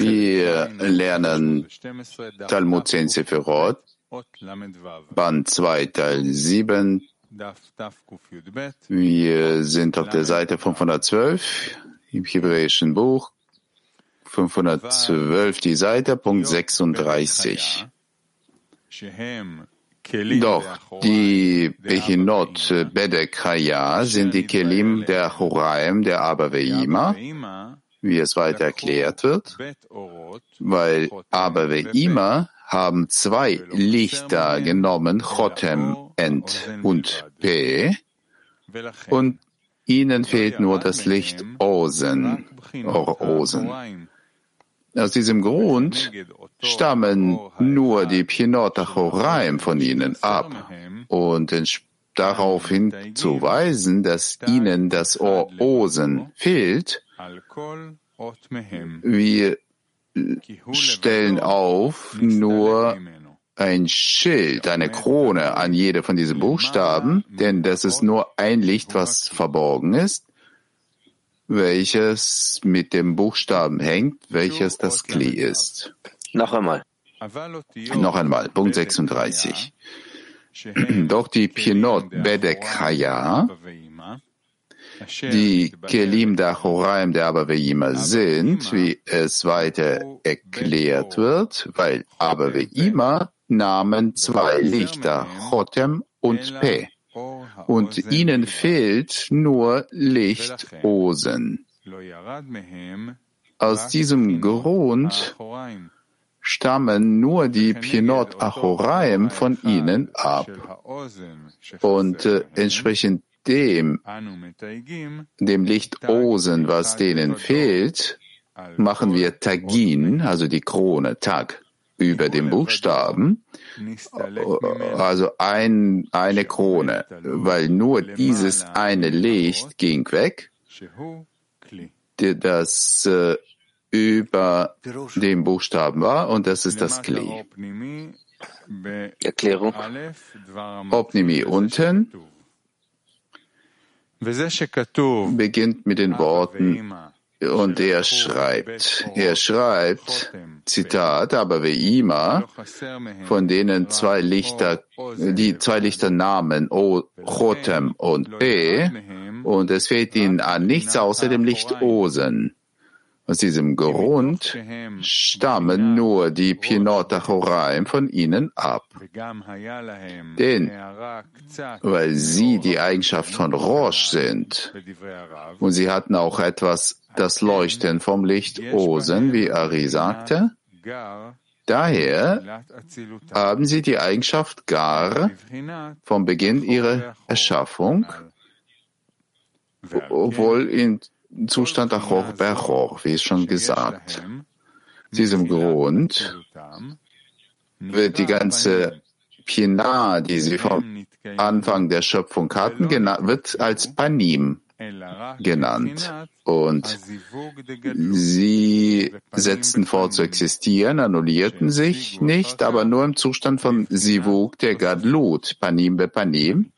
Wir lernen Talmud 10 Sephirot, Band 2, Teil 7. Wir sind auf der Seite 512 im hebräischen Buch. 512 die Seite, Punkt 36. Doch die Bechinot Bedek Haya sind die Kelim der Horaim, der Abaveima, wie es weiter erklärt wird, weil Abaveima haben zwei Lichter genommen, Chotem und P, und ihnen fehlt nur das Licht Osen, Osen. Aus diesem Grund stammen nur die Pinot von ihnen ab und darauf hinzuweisen, dass ihnen das Ohr Osen fehlt. Wir stellen auf nur ein Schild, eine Krone an jede von diesen Buchstaben, denn das ist nur ein Licht, was verborgen ist welches mit dem Buchstaben hängt, welches das Kli ist. Noch einmal. Noch einmal, Punkt 36. Doch die Pinot Bedek Haya, die Kelim der Horaim der Abaveima sind, wie es weiter erklärt wird, weil Abaveima nahmen zwei Lichter, Chotem und Pe und ihnen fehlt nur Licht-Osen. Aus diesem Grund stammen nur die Pinot Achoraim von ihnen ab. Und äh, entsprechend dem, dem Licht Osen, was denen fehlt, machen wir Tagin, also die Krone, Tag, über dem Buchstaben, also ein, eine Krone, weil nur dieses eine Licht ging weg, das äh, über dem Buchstaben war, und das ist das Kli. Erklärung. Opnimi unten beginnt mit den Worten und er schreibt, er schreibt, Zitat, aber wie immer, von denen zwei Lichter, die zwei Lichter Namen, O, Chotem und P, und es fehlt ihnen an nichts außer dem Licht Osen. Aus diesem Grund stammen nur die Pinot Achoraim von ihnen ab. Denn, weil sie die Eigenschaft von Rosh sind, und sie hatten auch etwas, das Leuchten vom Licht Osen, wie Ari sagte, Daher haben sie die Eigenschaft Gar vom Beginn ihrer Erschaffung, obwohl in Zustand Achor Berchor, wie es schon gesagt. Aus diesem Grund wird die ganze Pina, die sie vom Anfang der Schöpfung hatten, wird als Panim genannt. Und sie setzten vor zu existieren, annullierten sich nicht, aber nur im Zustand von Sivuk, der Gadlut, Panim be Panim,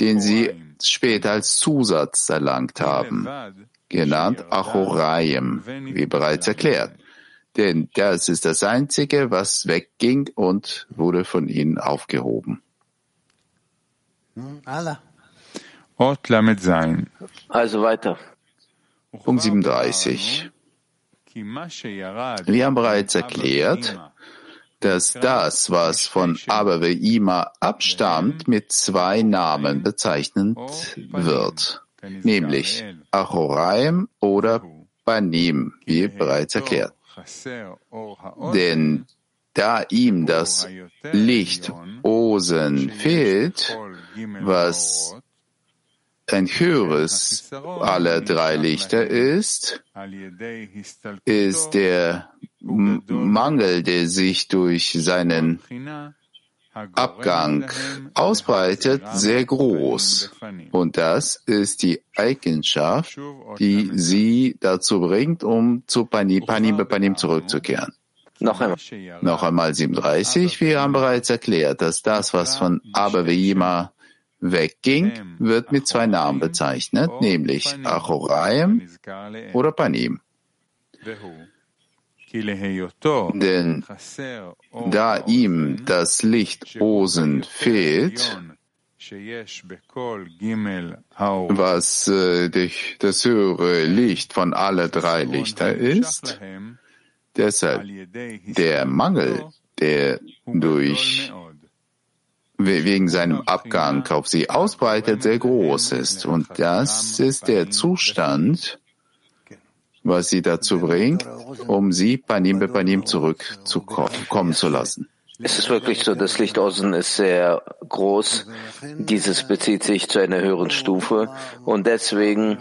den sie später als Zusatz erlangt haben, genannt Achorayim, wie bereits erklärt. Denn das ist das Einzige, was wegging und wurde von ihnen aufgehoben. Also weiter. Punkt 37. Wir haben bereits erklärt, dass das, was von Abaveima abstammt, mit zwei Namen bezeichnet wird, nämlich Achoraim oder Banim, wie bereits erklärt. Denn da ihm das Licht Osen fehlt, was ein höheres aller drei Lichter ist, ist der Mangel, der sich durch seinen Abgang ausbreitet, sehr groß. Und das ist die Eigenschaft, die sie dazu bringt, um zu Panim, Panim, Panim zurückzukehren. Noch einmal. Noch einmal 37. Wir haben bereits erklärt, dass das, was von Abaveima wegging, wird mit zwei Namen bezeichnet, nämlich Achoraim oder Panim. Denn da ihm das Licht Osen fehlt, was äh, das höhere Licht von alle drei Lichter ist, deshalb der Mangel, der durch wegen seinem Abgang auf sie ausbreitet, sehr groß ist. Und das ist der Zustand, was sie dazu bringt, um sie Panim be Panim zurückzukommen zu lassen. Es ist wirklich so, das Licht außen ist sehr groß. Dieses bezieht sich zu einer höheren Stufe und deswegen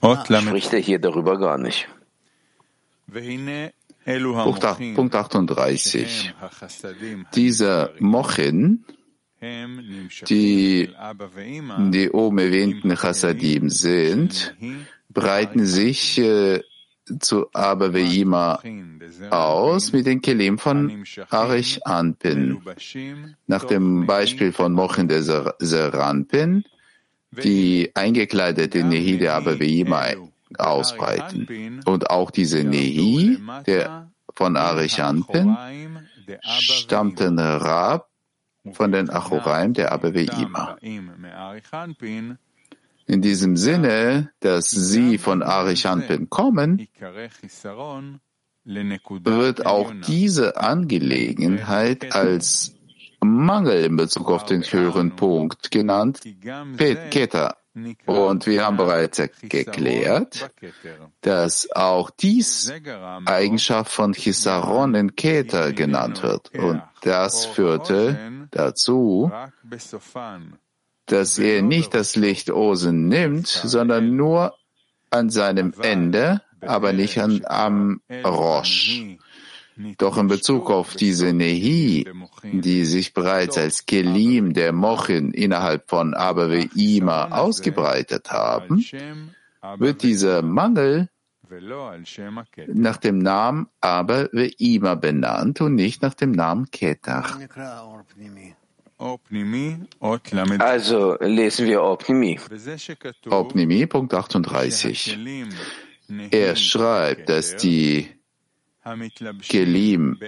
spricht er hier darüber gar nicht. Punkt 38. Dieser Mochin, die die oben erwähnten Chassadim sind, breiten sich äh, zu Abaveima aus mit den Kelim von Arich Anpin. Nach dem Beispiel von Mochin der Seranpin, die eingekleidete Nehi der Abaveima ausbreiten. Und auch diese Nehi der von Arich Anpin stammten Rab von den Achoraim der Abaveima. In diesem Sinne, dass sie von Arichanpin kommen, wird auch diese Angelegenheit als Mangel in Bezug auf den höheren Punkt genannt, Keta. Und wir haben bereits geklärt, dass auch dies Eigenschaft von Chisaron in Keter genannt wird. Und das führte dazu, dass er nicht das Licht Osen nimmt, sondern nur an seinem Ende, aber nicht an, am Rosh. Doch in Bezug auf diese Nehi, die sich bereits als Kelim der Mochin innerhalb von Abaveima ausgebreitet haben, wird dieser Mangel nach dem Namen Abaveima benannt und nicht nach dem Namen Ketach. Also lesen wir Opnimi. Opnimi, Punkt 38. Er schreibt, dass die Kelim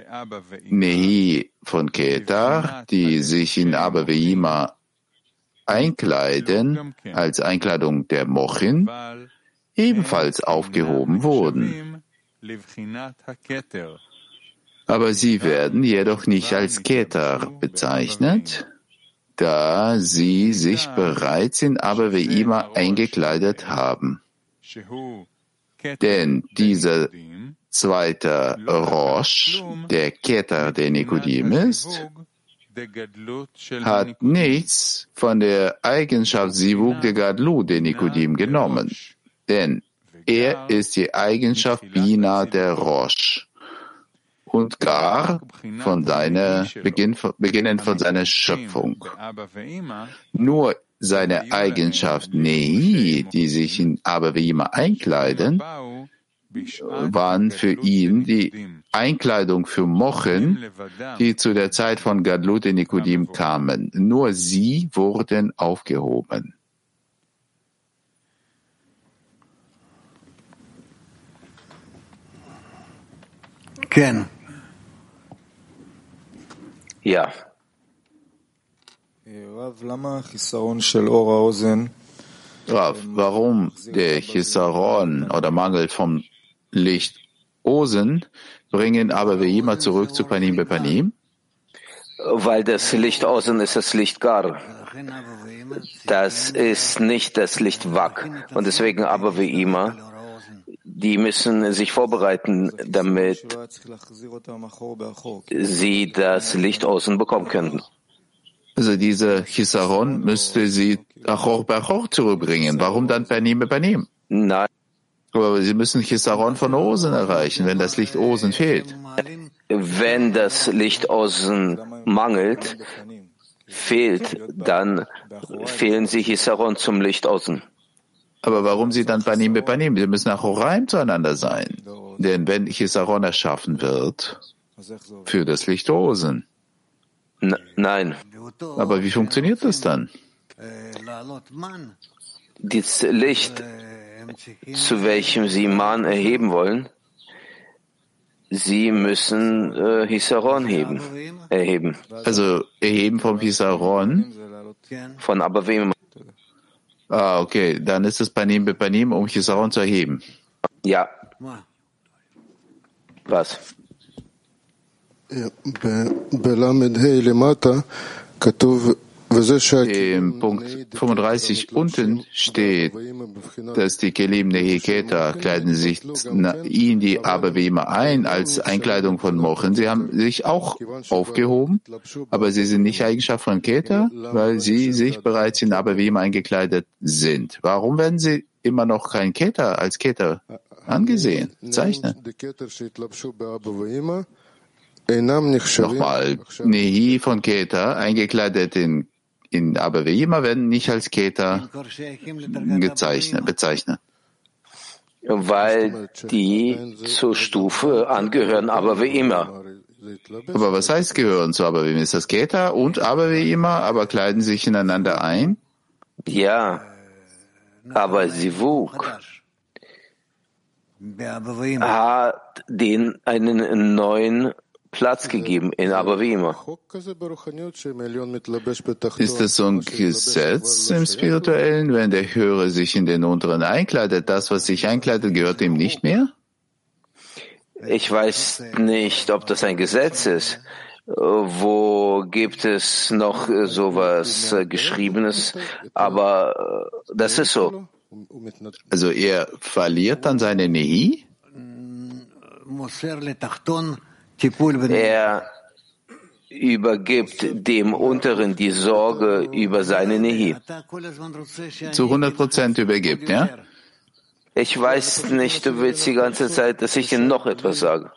Nehi von Ketar, die sich in Abaveima einkleiden, als Einkleidung der Mochin, ebenfalls aufgehoben wurden. Aber sie werden jedoch nicht als Keter bezeichnet, da sie sich bereits in Abaveima eingekleidet haben. Denn dieser zweite Rosh, der Keter der Nikodim ist, hat nichts von der Eigenschaft Sivuk der Gadlu der Nikodim genommen, denn er ist die Eigenschaft Bina der Rosh und gar von seiner, Beginn, beginnend von seiner Schöpfung. Nur seine Eigenschaft Nei, die sich in Abaveima einkleiden, waren für ihn die Einkleidung für Mochen, die zu der Zeit von Gadlut in Nikodim kamen. Nur sie wurden aufgehoben. Ken. Ja. Rav, warum der Chisaron oder Mangel vom Licht Osen bringen aber wir immer zurück zu Panim Panim? Weil das Licht Osen ist das Licht Gar. Das ist nicht das Licht Wak. Und deswegen aber wie immer die müssen sich vorbereiten, damit sie das Licht außen bekommen können. Also diese Chisaron müsste sie Achor Bachor zurückbringen. Warum dann Panim Panim? Nein. Aber sie müssen Chisaron von Osen erreichen, wenn das Licht Osen fehlt. Wenn das Licht Osen mangelt, fehlt, dann fehlen sie Chisaron zum Licht Osen. Aber warum sie dann Panim Bepanim? Sie müssen nach Horaim zueinander sein. Denn wenn Chisaron erschaffen wird, für das Licht Rosen. Nein. Aber wie funktioniert das dann? Das Licht, zu welchem Sie Man erheben wollen, Sie müssen äh, Hisaron heben, erheben. Also erheben vom Hisaron? Von Abavim. Ah, okay. Dann ist es Panim Bepanim, um Hisaron zu erheben. Ja. Was? Im Punkt 35 unten steht, dass die Kelim Nehiketa kleiden sich in die immer ein als Einkleidung von Mochen. Sie haben sich auch aufgehoben, aber sie sind nicht Eigenschaft von Keta, weil sie sich bereits in immer eingekleidet sind. Warum werden sie immer noch kein Keta als Keta angesehen, bezeichnet? Nochmal, Nehi von Keta, eingekleidet in, in aber wie immer werden nicht als gezeichnet, bezeichnet. Weil die zur Stufe angehören, aber wie immer. Aber was heißt gehören zu aber wie immer? Ist das Keta und aber wie immer, aber kleiden sich ineinander ein? Ja, aber Sivuk hat den einen neuen Platz gegeben in Abavima. Ist das so ein Gesetz im Spirituellen, wenn der Höhere sich in den Unteren einkleidet, das, was sich einkleidet, gehört ihm nicht mehr? Ich weiß nicht, ob das ein Gesetz ist. Wo gibt es noch sowas Geschriebenes? Aber das ist so. Also er verliert dann seine Nehi? Er übergibt dem Unteren die Sorge über seine Nehi. Zu 100 Prozent übergibt, ja? Ich weiß nicht, du willst die ganze Zeit, dass ich dir noch etwas sage.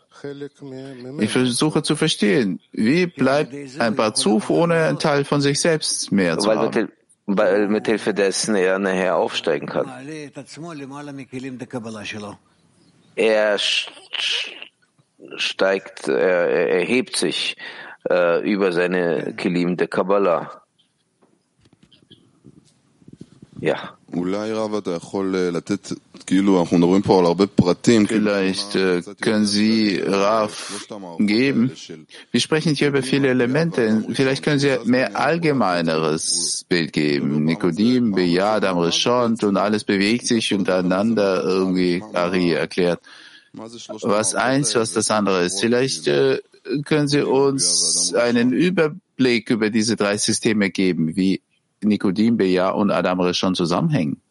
Ich versuche zu verstehen, wie bleibt ein Barzuf ohne einen Teil von sich selbst mehr zu weil haben? mit, weil mit Hilfe dessen er nachher aufsteigen kann. Er steigt, er, er erhebt sich äh, über seine Kelim der Kabbalah. Ja. Vielleicht äh, können Sie Raf geben. Wir sprechen hier über viele Elemente. Vielleicht können Sie mehr allgemeineres Bild geben. Nikodim, Bejad, Amrishont und alles bewegt sich untereinander irgendwie, Ari erklärt. Was eins, was das andere ist. Vielleicht äh, können Sie uns einen Überblick über diese drei Systeme geben, wie Nikodim, Beja und Adam Rishon zusammenhängen.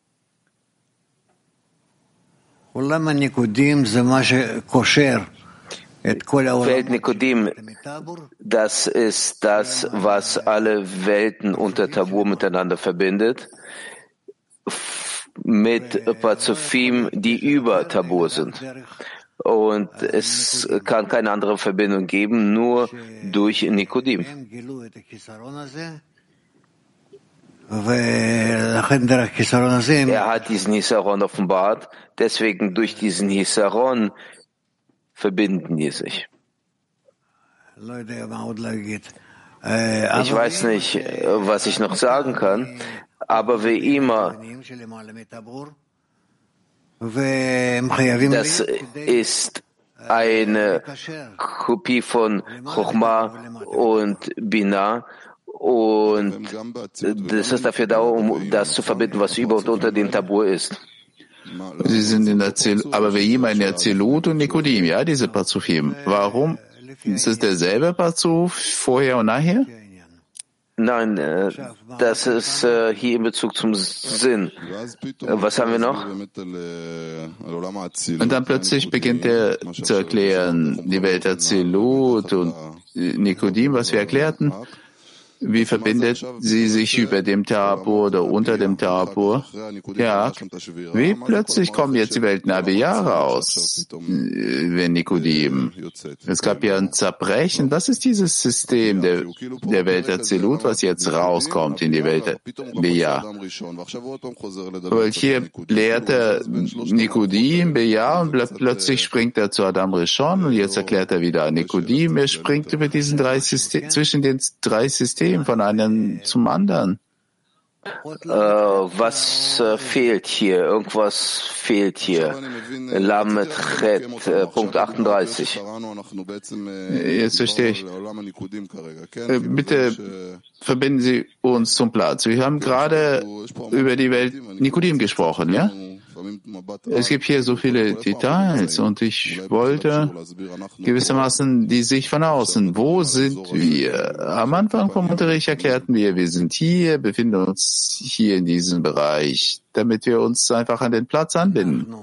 Welt Nikodim, das ist das, was alle Welten unter Tabu miteinander verbindet, mit Pazufim, die über Tabu sind. Und es kann keine andere Verbindung geben, nur durch Nikodim. Er hat diesen Hisaron offenbart, deswegen durch diesen Hisaron verbinden die sich. Ich weiß nicht, was ich noch sagen kann, aber wie immer, das ist eine Kopie von Chochma und Binah und das ist dafür da, um das zu verbinden, was über und unter dem Tabu ist. Sie sind in der Zell, aber wir jemand in der Zelut und Nikodim, ja, diese Parzufim. Warum? Ist es derselbe Parzuf vorher und nachher? Nein, äh, das ist äh, hier in Bezug zum Sinn. Was haben wir noch? Und dann plötzlich beginnt er zu erklären, die Welt der Zelut und Nikodim, was wir erklärten. Wie verbindet sie sich über dem Tabor oder unter dem Tabor? Ja, wie plötzlich kommen jetzt die Welten Abiyah raus, wenn Nikodim? Es gab ja ein Zerbrechen. Was ist dieses System der, der Welt Azilut, was jetzt rauskommt in die Welt Abiyah? Weil hier lehrt er Nikodim, Beja und plötzlich springt er zu Adam Rishon und jetzt erklärt er wieder Nikodim. Er springt über diesen drei System, zwischen den drei Systemen System von einem zum anderen. Äh, was äh, fehlt hier? Irgendwas fehlt hier. Lamet Chet, äh, Punkt 38. Jetzt verstehe ich. Äh, bitte verbinden Sie uns zum Platz. Wir haben gerade über die Welt Nikodim gesprochen, ja? Es gibt hier so viele Details und ich wollte gewissermaßen die Sicht von außen. Wo sind wir? Am Anfang vom Unterricht erklärten wir, wir sind hier, befinden uns hier in diesem Bereich, damit wir uns einfach an den Platz anbinden.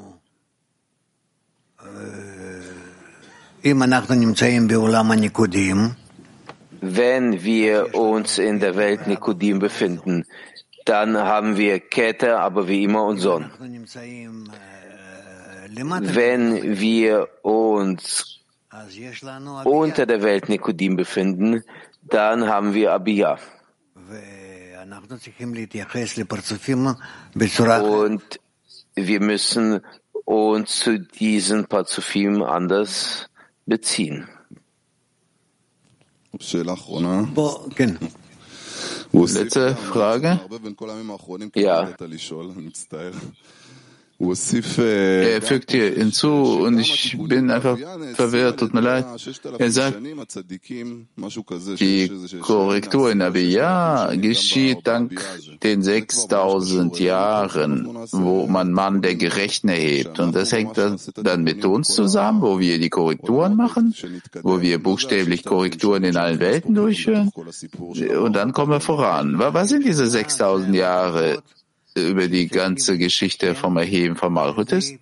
Wenn wir uns in der Welt Nikodim befinden, dann haben wir Kette, aber wie immer und Son. Wenn wir uns unter der Welt Nikodim befinden, dann haben wir Abiyah. Und wir müssen uns zu diesen Parzufim anders beziehen. Letzte Frage. Ja. Er fügt hier hinzu und ich bin einfach verwirrt, tut mir leid. Er sagt, die Korrektur in Abiyah geschieht dank den 6000 Jahren, wo man Mann der Gerechten erhebt. Und das hängt dann mit uns zusammen, wo wir die Korrekturen machen, wo wir buchstäblich Korrekturen in allen Welten durchführen. Und dann kommen wir voran. Was sind diese 6000 Jahre? Über die ganze Geschichte vom Erheben von Malchut ist?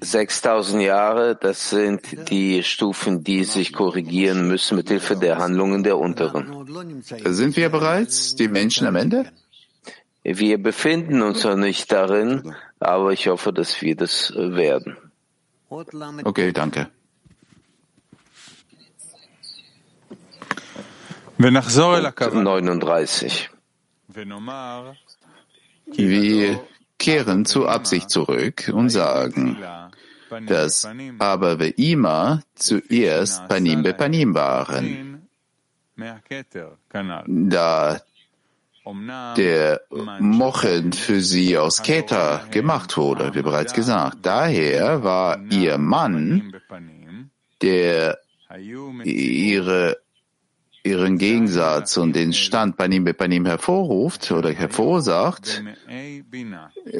6000 Jahre, das sind die Stufen, die sich korrigieren müssen mit Hilfe der Handlungen der Unteren. Sind wir bereits die Menschen am Ende? Wir befinden uns noch nicht darin, aber ich hoffe, dass wir das werden. Okay, danke. 39. Wir kehren zur Absicht zurück und sagen, dass aber wir immer zuerst Panim be Panim waren. Da der Mochen für sie aus Keter gemacht wurde, wie bereits gesagt. Daher war ihr Mann, der ihre ihren Gegensatz und den Stand Panim Bepanim hervorruft oder hervorsagt,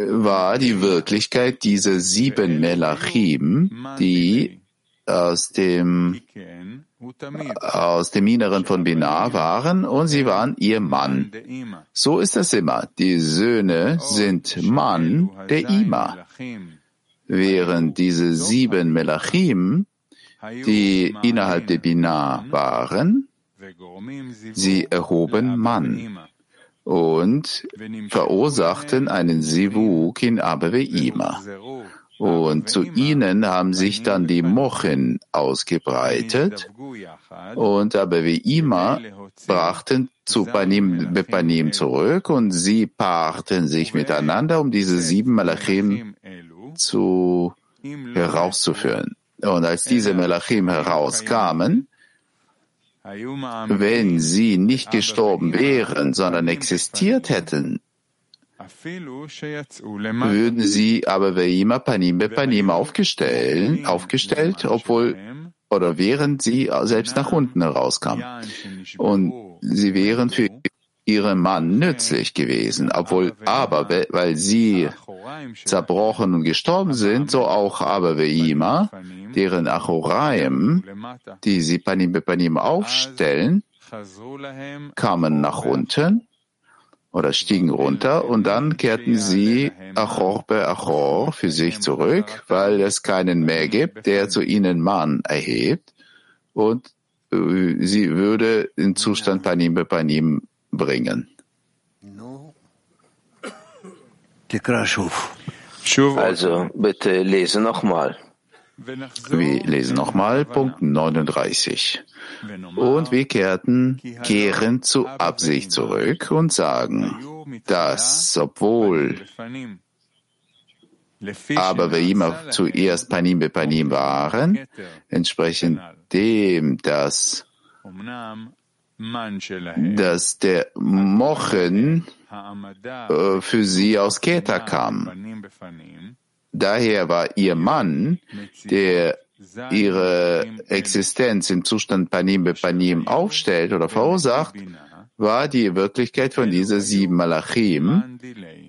war die Wirklichkeit dieser sieben Melachim, die aus dem aus dem Inneren von Binah waren und sie waren ihr Mann. So ist das immer. Die Söhne sind Mann der Ima. Während diese sieben Melachim, die innerhalb der Binah waren, Sie erhoben Mann und verursachten einen Sivuk in Abeweima. Und zu ihnen haben sich dann die Mochen ausgebreitet und Abeweima brachten zu Panim Bepanim zurück und sie paarten sich miteinander, um diese sieben Malachim zu herauszuführen. Und als diese Melachim herauskamen, wenn sie nicht gestorben wären, sondern existiert hätten, würden sie aber Veima Panim Panim aufgestellt, aufgestellt, obwohl oder während sie selbst nach unten herauskamen. Und sie wären für ihren Mann nützlich gewesen, obwohl aber, weil sie zerbrochen und gestorben sind, so auch aber Veima, deren Achoraim, die sie Panim Bepanim aufstellen, kamen nach unten oder stiegen runter und dann kehrten sie Achor be Achor für sich zurück, weil es keinen mehr gibt, der zu ihnen Mann erhebt. Und sie würde den Zustand Panim Panim bringen. Also bitte lese nochmal. Wir lesen nochmal Punkt 39. Und wir kehrten, kehren zur Absicht zurück und sagen, dass obwohl aber wir immer zuerst Panim be Panim waren, entsprechend dem, dass, dass der Mochen äh, für sie aus Keta kam. Daher war ihr Mann, der ihre Existenz im Zustand Panim be Panim aufstellt oder verursacht, war die Wirklichkeit von diesen sieben Malachim,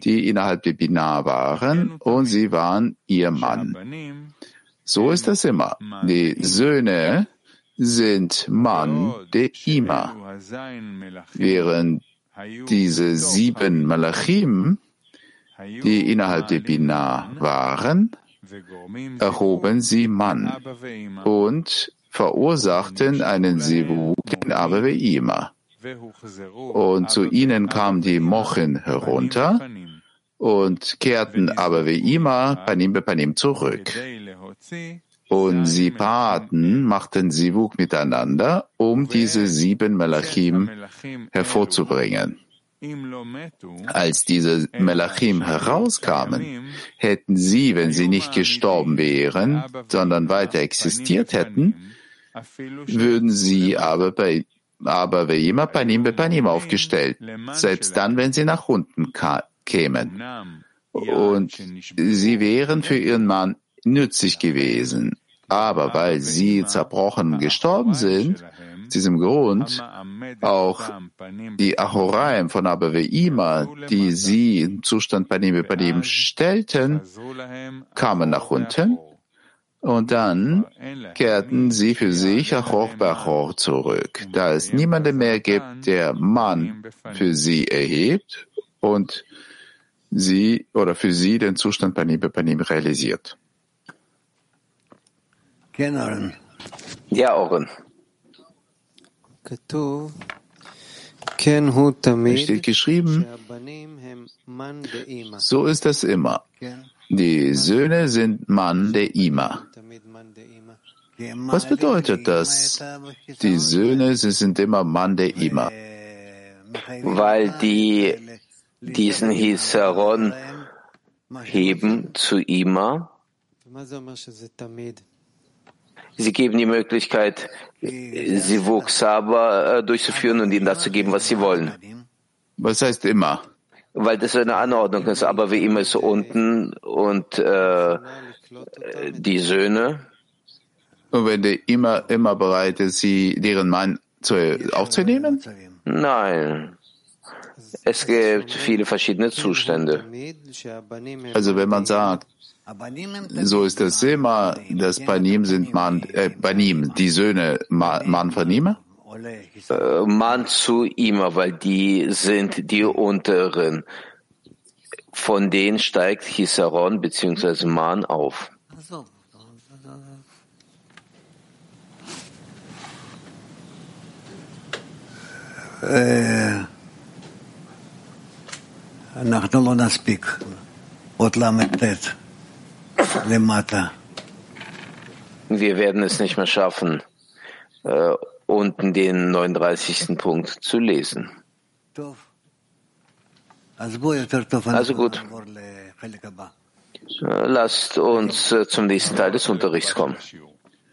die innerhalb der Binah waren, und sie waren ihr Mann. So ist das immer. Die Söhne sind Mann der Ima, während diese sieben Malachim, die innerhalb der Binah waren, erhoben sie Mann und verursachten einen Sivuk in Abaveima. Und zu ihnen kamen die Mochen herunter und kehrten wie immer Panim be Panim zurück. Und sie paarten, machten Sivuk miteinander, um diese sieben Melachim hervorzubringen. Als diese Melachim herauskamen, hätten sie, wenn sie nicht gestorben wären, sondern weiter existiert hätten, würden sie aber bei aber Veima Panim Panim aufgestellt, selbst dann, wenn sie nach unten kämen. Und sie wären für ihren Mann nützlich gewesen. Aber weil sie zerbrochen gestorben sind, aus diesem Grund auch die Achoraim von Abaveima, die sie im Zustand Panim Panim stellten, kamen nach unten und dann kehrten sie für sich Achor Bachor zurück, da es niemanden mehr gibt, der Mann für sie erhebt und sie oder für sie den Zustand Panim Panim realisiert. Ja, Oren. Es steht geschrieben, so ist das immer. Die Söhne sind Mann der Ima. Was bedeutet das? Die Söhne, sie sind immer Mann der Ima. Weil die diesen Hisaron heben zu Ima. Sie geben die Möglichkeit, sie Wuchsaba äh, durchzuführen und ihnen das zu geben, was sie wollen. Was heißt immer? Weil das eine Anordnung ist, aber wie immer ist unten und äh, die Söhne. Und wenn der immer, immer bereit ist, sie, deren Mann zu, aufzunehmen? Nein. Es gibt viele verschiedene Zustände. Also wenn man sagt, so ist das immer, dass Banim sind Mann, äh, Banim, die Söhne Mann von ihm? Äh, Mann zu ihm, weil die sind die unteren. Von denen steigt Hisaron bzw. Mann auf. אנחנו לא נספיק. עוד ל"ט למטה. Wir werden es nicht mehr schaffen, äh, unten den 39. Punkt zu lesen. Also gut. Lasst uns äh, zum nächsten Teil des Unterrichts kommen.